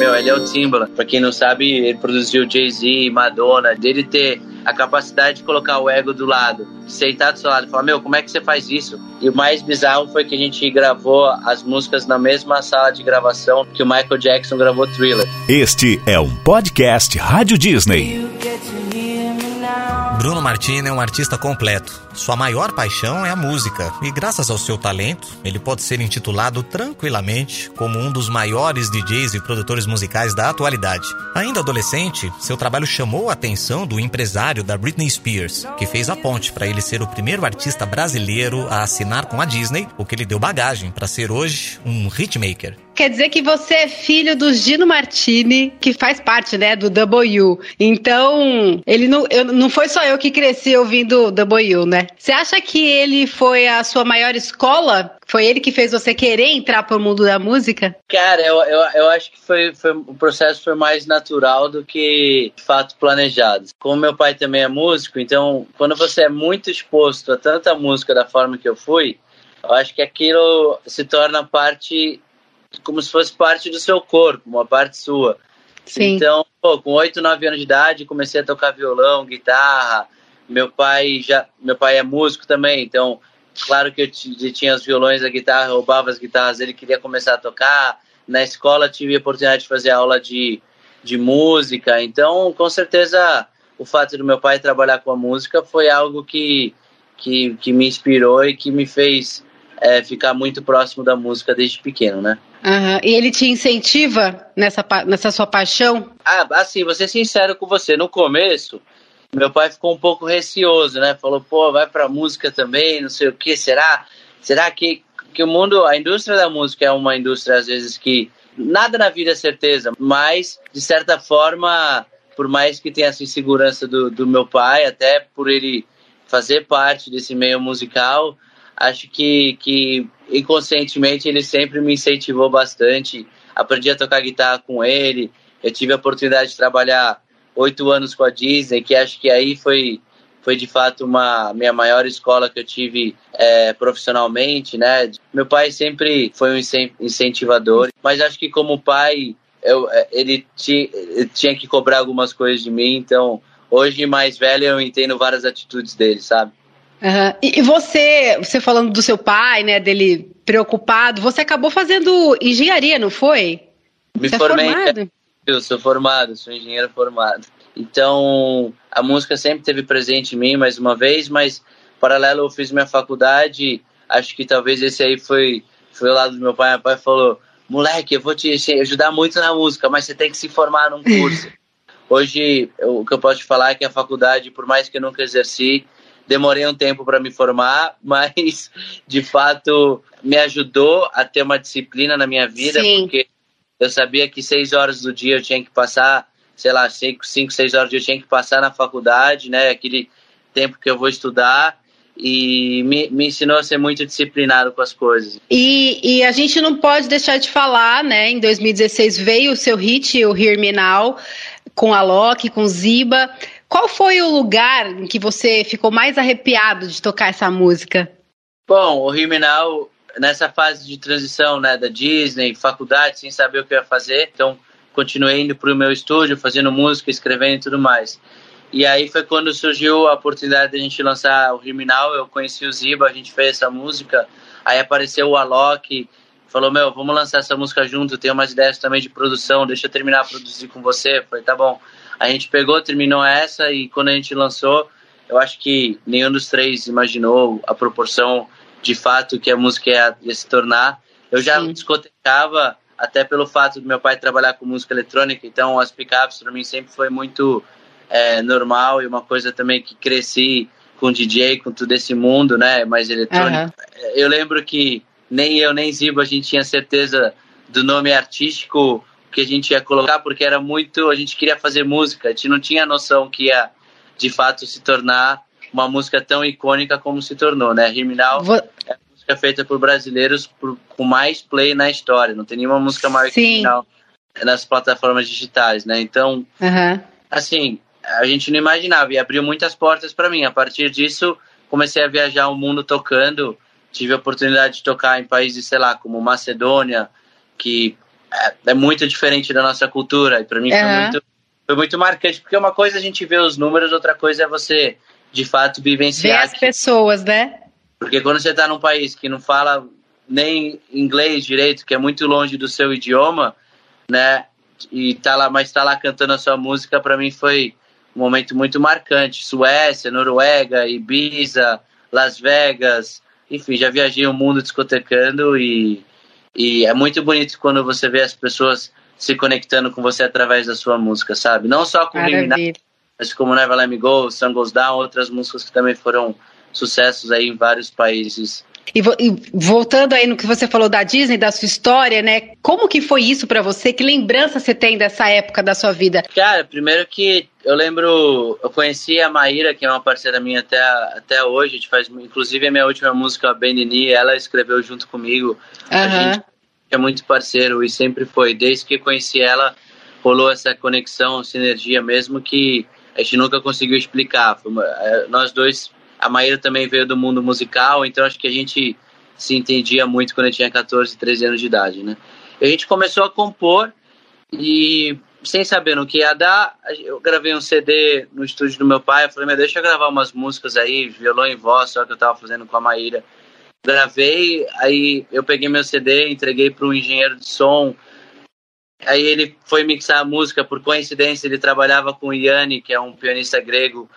Meu, ele é o Timbaland. Pra quem não sabe, ele produziu Jay-Z, Madonna. Dele ter a capacidade de colocar o ego do lado, de sentar do seu lado e falar: Meu, como é que você faz isso? E o mais bizarro foi que a gente gravou as músicas na mesma sala de gravação que o Michael Jackson gravou Thriller. Este é um podcast Rádio Disney. Bruno Martini é um artista completo. Sua maior paixão é a música, e graças ao seu talento, ele pode ser intitulado tranquilamente como um dos maiores DJs e produtores musicais da atualidade. Ainda adolescente, seu trabalho chamou a atenção do empresário da Britney Spears, que fez a ponte para ele ser o primeiro artista brasileiro a assinar com a Disney, o que lhe deu bagagem para ser hoje um hitmaker. Quer dizer que você é filho do Gino Martini, que faz parte, né, do W. Então, ele não, eu, não foi só eu que cresci ouvindo W, né? Você acha que ele foi a sua maior escola? Foi ele que fez você querer entrar para o mundo da música? Cara, eu, eu, eu acho que foi, foi, o processo foi mais natural do que de fato planejado. Como meu pai também é músico, então quando você é muito exposto a tanta música da forma que eu fui, eu acho que aquilo se torna parte como se fosse parte do seu corpo, uma parte sua. Sim. Então, pô, com 8, 9 anos de idade, comecei a tocar violão, guitarra. Meu pai já, meu pai é músico também, então, claro que eu tinha os violões, a guitarra, roubava as guitarras, ele queria começar a tocar. Na escola tive a oportunidade de fazer aula de, de música, então, com certeza, o fato do meu pai trabalhar com a música foi algo que, que, que me inspirou e que me fez é, ficar muito próximo da música desde pequeno, né? Uhum. E ele te incentiva nessa, nessa sua paixão? Ah, assim, vou ser sincero com você. No começo, meu pai ficou um pouco receoso, né? Falou, pô, vai pra música também, não sei o que, será? Será que, que o mundo, a indústria da música é uma indústria, às vezes, que nada na vida é certeza, mas, de certa forma, por mais que tenha essa insegurança do, do meu pai, até por ele fazer parte desse meio musical, acho que, que inconscientemente ele sempre me incentivou bastante. Aprendi a tocar guitarra com ele. Eu tive a oportunidade de trabalhar oito anos com a Disney, que acho que aí foi, foi de fato uma minha maior escola que eu tive é, profissionalmente, né? Meu pai sempre foi um incentivador, mas acho que como pai eu, é, ele, ti, ele tinha que cobrar algumas coisas de mim, então hoje mais velho eu entendo várias atitudes dele, sabe? Uhum. E você, você falando do seu pai, né, dele preocupado, você acabou fazendo engenharia, não foi? Me você é formei. É formado? Eu sou formado, sou engenheiro formado. Então, a música sempre teve presente em mim, mais uma vez, mas paralelo eu fiz minha faculdade, acho que talvez esse aí foi, foi o lado do meu pai. Meu pai falou, moleque, eu vou te ajudar muito na música, mas você tem que se formar num curso. Hoje, o que eu posso te falar é que a faculdade, por mais que eu nunca exerci, demorei um tempo para me formar, mas de fato me ajudou a ter uma disciplina na minha vida, Sim. porque eu sabia que seis horas do dia eu tinha que passar, sei lá, cinco, cinco, seis horas do dia eu tinha que passar na faculdade, né? Aquele tempo que eu vou estudar e me, me ensinou a ser muito disciplinado com as coisas. E, e a gente não pode deixar de falar, né? Em 2016 veio o seu hit, o Hear Me Now, com a Loki, com Ziba. Qual foi o lugar em que você ficou mais arrepiado de tocar essa música? Bom, o Riminal, nessa fase de transição né, da Disney, faculdade, sem saber o que eu ia fazer, então continuei indo para o meu estúdio, fazendo música, escrevendo e tudo mais. E aí foi quando surgiu a oportunidade de a gente lançar o Riminal, eu conheci o Ziba, a gente fez essa música, aí apareceu o Alok, falou, meu, vamos lançar essa música junto, tenho umas ideias também de produção, deixa eu terminar a produzir com você. Eu falei, tá bom. A gente pegou, terminou essa e quando a gente lançou, eu acho que nenhum dos três imaginou a proporção de fato que a música ia, ia se tornar. Eu já Sim. discotecava até pelo fato do meu pai trabalhar com música eletrônica, então as pickups para mim sempre foi muito é, normal e uma coisa também que cresci com DJ, com todo esse mundo, né, mais eletrônico. Uhum. Eu lembro que nem eu nem Zibo a gente tinha certeza do nome artístico que a gente ia colocar, porque era muito. A gente queria fazer música, a gente não tinha noção que ia de fato se tornar uma música tão icônica como se tornou, né? Riminal Vou... é a música feita por brasileiros por, com mais play na história, não tem nenhuma música maior que Riminal nas plataformas digitais, né? Então, uhum. assim, a gente não imaginava e abriu muitas portas para mim. A partir disso, comecei a viajar o mundo tocando. Tive a oportunidade de tocar em países, sei lá, como Macedônia, que é, é muito diferente da nossa cultura. E para mim uhum. foi, muito, foi muito marcante, porque uma coisa é a gente vê os números, outra coisa é você, de fato, vivenciar. Ver as pessoas, né? Porque quando você está num país que não fala nem inglês direito, que é muito longe do seu idioma, né? E tá lá, mas tá lá cantando a sua música, para mim foi um momento muito marcante. Suécia, Noruega, Ibiza, Las Vegas, enfim, já viajei o mundo discotecando e, e é muito bonito quando você vê as pessoas se conectando com você através da sua música, sabe? Não só com Maravilha. mas como Never Let Me Go, Sun Goes Down, outras músicas que também foram sucessos aí em vários países e, voltando aí no que você falou da Disney, da sua história, né? Como que foi isso para você? Que lembrança você tem dessa época da sua vida? Cara, primeiro que eu lembro, eu conheci a Maíra, que é uma parceira minha até, até hoje. A gente faz, inclusive, a minha última música, a Benini, ela escreveu junto comigo. Uhum. A gente é muito parceiro e sempre foi. Desde que conheci ela, rolou essa conexão, sinergia mesmo que a gente nunca conseguiu explicar. É, nós dois a Maíra também veio do mundo musical, então acho que a gente se entendia muito quando eu tinha 14, 13 anos de idade, né? E a gente começou a compor e sem saber no que ia dar, eu gravei um CD no estúdio do meu pai, eu falei, meu, deixa eu gravar umas músicas aí, violão em voz, só que eu tava fazendo com a Maíra. Gravei, aí eu peguei meu CD, entreguei para um engenheiro de som, aí ele foi mixar a música, por coincidência ele trabalhava com o Yanni, que é um pianista grego,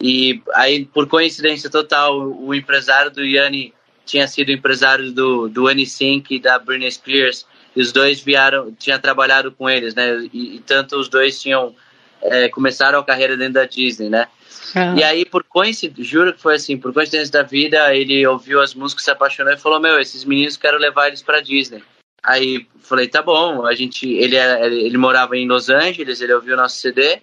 e aí, por coincidência total, o empresário do Yanni tinha sido empresário do, do Sync e da Britney Spears. E os dois vieram, tinha trabalhado com eles, né? E, e tanto os dois tinham é, começaram a carreira dentro da Disney, né? Uhum. E aí, por coincidência, juro que foi assim, por coincidência da vida, ele ouviu as músicas, se apaixonou e falou: Meu, esses meninos quero levar eles para Disney. Aí falei: Tá bom, a gente, ele, é, ele morava em Los Angeles, ele ouviu o nosso CD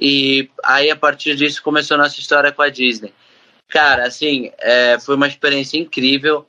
e aí, a partir disso, começou a nossa história com a Disney. Cara, assim, é, foi uma experiência incrível.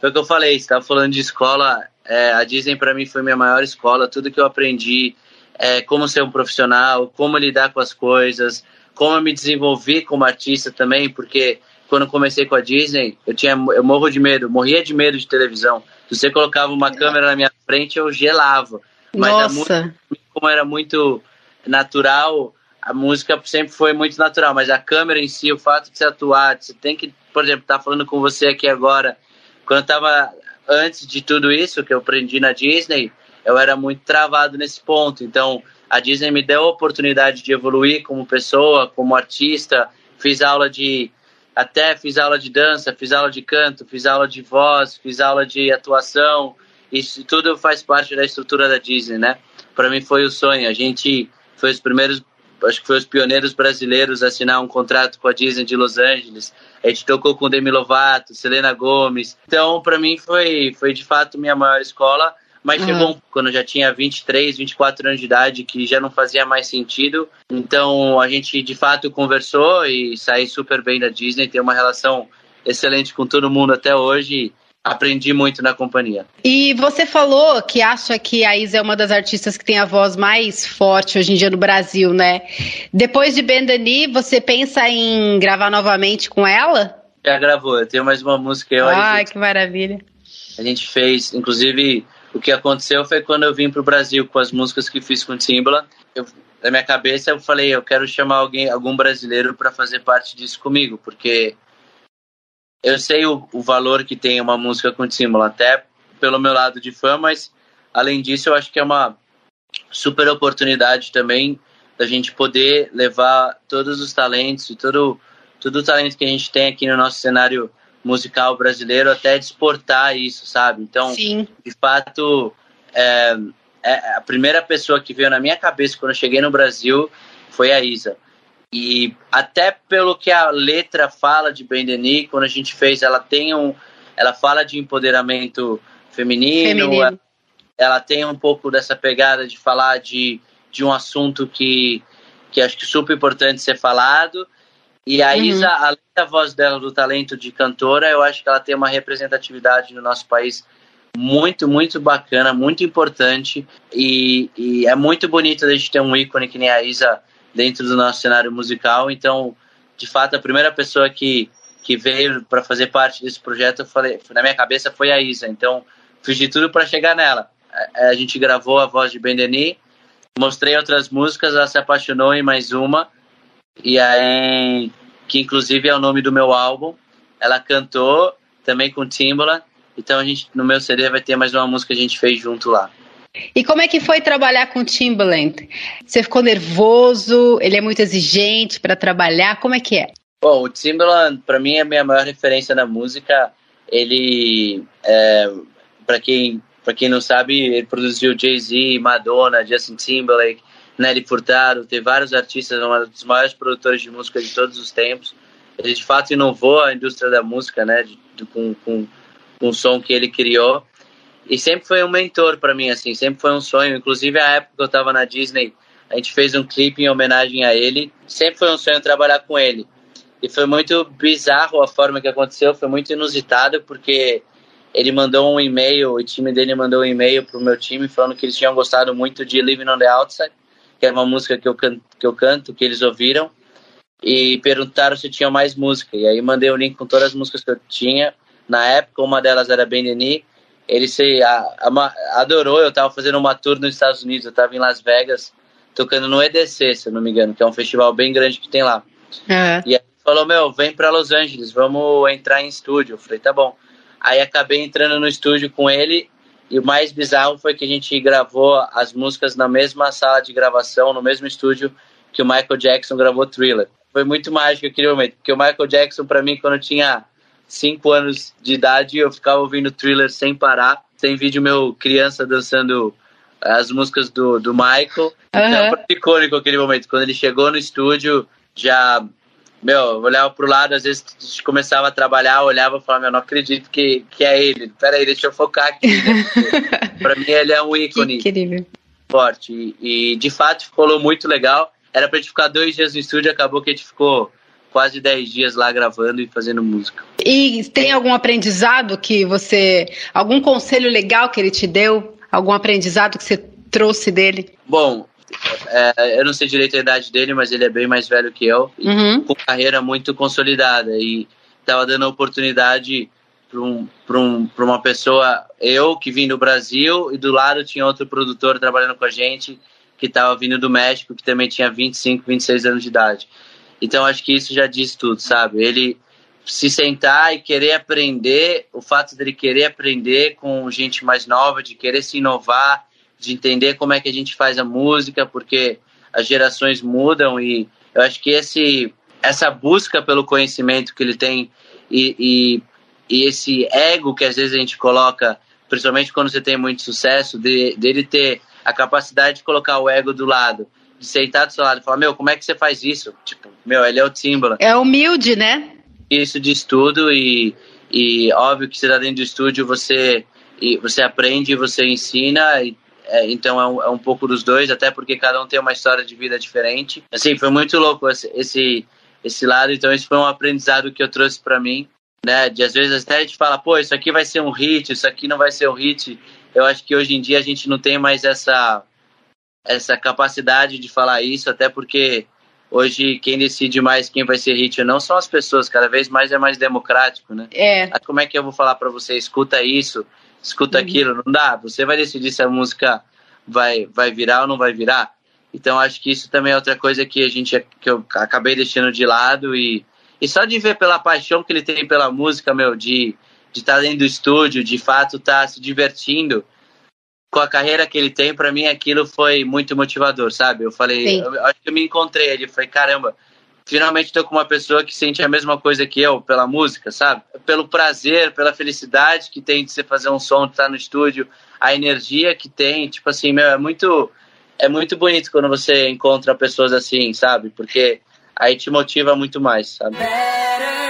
Foi o que eu falei, você estava falando de escola. É, a Disney, para mim, foi minha maior escola. Tudo que eu aprendi, é, como ser um profissional, como lidar com as coisas, como eu me desenvolvi como artista também, porque quando comecei com a Disney, eu tinha eu morro de medo, morria de medo de televisão. Se você colocava uma câmera na minha frente, eu gelava. Mas Nossa. Como era muito natural, a música sempre foi muito natural, mas a câmera em si, o fato de você atuar, você tem que, por exemplo, estar tá falando com você aqui agora. Quando eu estava antes de tudo isso que eu aprendi na Disney, eu era muito travado nesse ponto. Então, a Disney me deu a oportunidade de evoluir como pessoa, como artista. Fiz aula de até fiz aula de dança, fiz aula de canto, fiz aula de voz, fiz aula de atuação. Isso tudo faz parte da estrutura da Disney, né? Para mim foi o sonho. A gente foi os primeiros acho que foi os pioneiros brasileiros a assinar um contrato com a Disney de Los Angeles. A gente tocou com Demi Lovato, Selena Gomes. Então, para mim, foi, foi de fato minha maior escola. Mas uhum. chegou quando eu já tinha 23, 24 anos de idade, que já não fazia mais sentido. Então, a gente de fato conversou e saí super bem da Disney. Tem uma relação excelente com todo mundo até hoje aprendi muito na companhia. E você falou que acha que a Isa é uma das artistas que tem a voz mais forte hoje em dia no Brasil, né? Depois de Bendani, você pensa em gravar novamente com ela? Já gravou, eu tenho mais uma música. Eu, Ai, gente, que maravilha. A gente fez, inclusive, o que aconteceu foi quando eu vim para o Brasil com as músicas que fiz com Timbaland. Eu, na minha cabeça eu falei, eu quero chamar alguém, algum brasileiro para fazer parte disso comigo, porque eu sei o, o valor que tem uma música com símbolo, até pelo meu lado de fã, mas além disso, eu acho que é uma super oportunidade também da gente poder levar todos os talentos e todo, todo o talento que a gente tem aqui no nosso cenário musical brasileiro até exportar isso, sabe? Então, Sim. de fato, é, é, a primeira pessoa que veio na minha cabeça quando eu cheguei no Brasil foi a Isa. E até pelo que a letra fala de Ben Denis, quando a gente fez, ela tem um, ela fala de empoderamento feminino, feminino. Ela, ela, tem um pouco dessa pegada de falar de, de um assunto que, que acho que é super importante ser falado. E a uhum. Isa, além da voz dela, do talento de cantora, eu acho que ela tem uma representatividade no nosso país muito, muito bacana, muito importante. E, e é muito bonito a gente ter um ícone que nem a Isa dentro do nosso cenário musical. Então, de fato, a primeira pessoa que, que veio para fazer parte desse projeto, eu falei, na minha cabeça foi a Isa. Então, fiz de tudo para chegar nela. a, a gente gravou a voz de Ben Denis, mostrei outras músicas, ela se apaixonou em mais uma, e aí, que inclusive é o nome do meu álbum, ela cantou também com Timbaland, então a gente, no meu CD vai ter mais uma música que a gente fez junto lá. E como é que foi trabalhar com o Timbaland? Você ficou nervoso? Ele é muito exigente para trabalhar? Como é que é? Bom, o Timbaland, para mim, é a minha maior referência na música. Ele, é, para quem, pra quem não sabe, ele produziu Jay-Z, Madonna, Justin Timberlake, Nelly Furtado, tem vários artistas, é um dos maiores produtores de música de todos os tempos. Ele, de fato, inovou a indústria da música, né, de, de, com, com, com o som que ele criou e sempre foi um mentor para mim, assim, sempre foi um sonho. Inclusive, a época que eu estava na Disney, a gente fez um clipe em homenagem a ele. Sempre foi um sonho trabalhar com ele. E foi muito bizarro a forma que aconteceu, foi muito inusitado, porque ele mandou um e-mail, o time dele mandou um e-mail pro meu time falando que eles tinham gostado muito de Living on the Outside, que é uma música que eu canto, que, eu canto, que eles ouviram, e perguntaram se tinha mais música. E aí mandei o um link com todas as músicas que eu tinha. Na época, uma delas era Ben Denis, ele se a, a, adorou. Eu estava fazendo uma tour nos Estados Unidos, eu estava em Las Vegas, tocando no EDC, se eu não me engano, que é um festival bem grande que tem lá. Uhum. E aí falou: Meu, vem para Los Angeles, vamos entrar em estúdio. Eu falei: Tá bom. Aí acabei entrando no estúdio com ele. E o mais bizarro foi que a gente gravou as músicas na mesma sala de gravação, no mesmo estúdio que o Michael Jackson gravou Thriller. Foi muito mágico aquele momento, porque o Michael Jackson, para mim, quando eu tinha cinco anos de idade, eu ficava ouvindo thriller sem parar. Tem vídeo meu criança dançando as músicas do, do Michael. Uhum. Então foi icônico aquele momento. Quando ele chegou no estúdio, já, meu, eu olhava pro lado, às vezes começava a trabalhar, olhava e falava, meu, não acredito que, que é ele. Peraí, deixa eu focar aqui. Né? pra mim ele é um ícone que forte. E, e de fato ficou muito legal. Era pra gente ficar dois dias no estúdio, acabou que a gente ficou quase 10 dias lá gravando e fazendo música. E tem algum aprendizado que você. algum conselho legal que ele te deu? Algum aprendizado que você trouxe dele? Bom, é, eu não sei direito a idade dele, mas ele é bem mais velho que eu, uhum. com carreira muito consolidada e estava dando oportunidade para um, um, uma pessoa, eu que vim do Brasil, e do lado tinha outro produtor trabalhando com a gente que estava vindo do México, que também tinha 25, 26 anos de idade. Então acho que isso já diz tudo, sabe? Ele se sentar e querer aprender, o fato dele querer aprender com gente mais nova, de querer se inovar, de entender como é que a gente faz a música, porque as gerações mudam e eu acho que esse essa busca pelo conhecimento que ele tem e, e, e esse ego que às vezes a gente coloca, principalmente quando você tem muito sucesso, de, dele ter a capacidade de colocar o ego do lado de sentar do seu lado e falar, meu, como é que você faz isso? Tipo, meu, ele é o Timbaland. É humilde, né? Isso de estudo e, e óbvio que você tá dentro do estúdio, você, e você aprende, você ensina, e, é, então é um, é um pouco dos dois, até porque cada um tem uma história de vida diferente. Assim, foi muito louco esse, esse, esse lado, então isso foi um aprendizado que eu trouxe para mim, né? De às vezes até a gente fala, pô, isso aqui vai ser um hit, isso aqui não vai ser um hit. Eu acho que hoje em dia a gente não tem mais essa essa capacidade de falar isso, até porque hoje quem decide mais quem vai ser hit ou não são as pessoas, cada vez mais é mais democrático, né? É. Como é que eu vou falar para você, escuta isso, escuta uhum. aquilo? Não dá, você vai decidir se a música vai, vai virar ou não vai virar. Então acho que isso também é outra coisa que a gente que eu acabei deixando de lado e, e só de ver pela paixão que ele tem pela música, meu, de de estar tá dentro do estúdio, de fato estar tá se divertindo, com a carreira que ele tem, para mim aquilo foi muito motivador, sabe? Eu falei, eu, eu, acho que eu me encontrei ali, falei, caramba, finalmente estou com uma pessoa que sente a mesma coisa que eu pela música, sabe? Pelo prazer, pela felicidade que tem de você fazer um som, de estar no estúdio, a energia que tem, tipo assim, meu, é muito é muito bonito quando você encontra pessoas assim, sabe? Porque aí te motiva muito mais, sabe? Better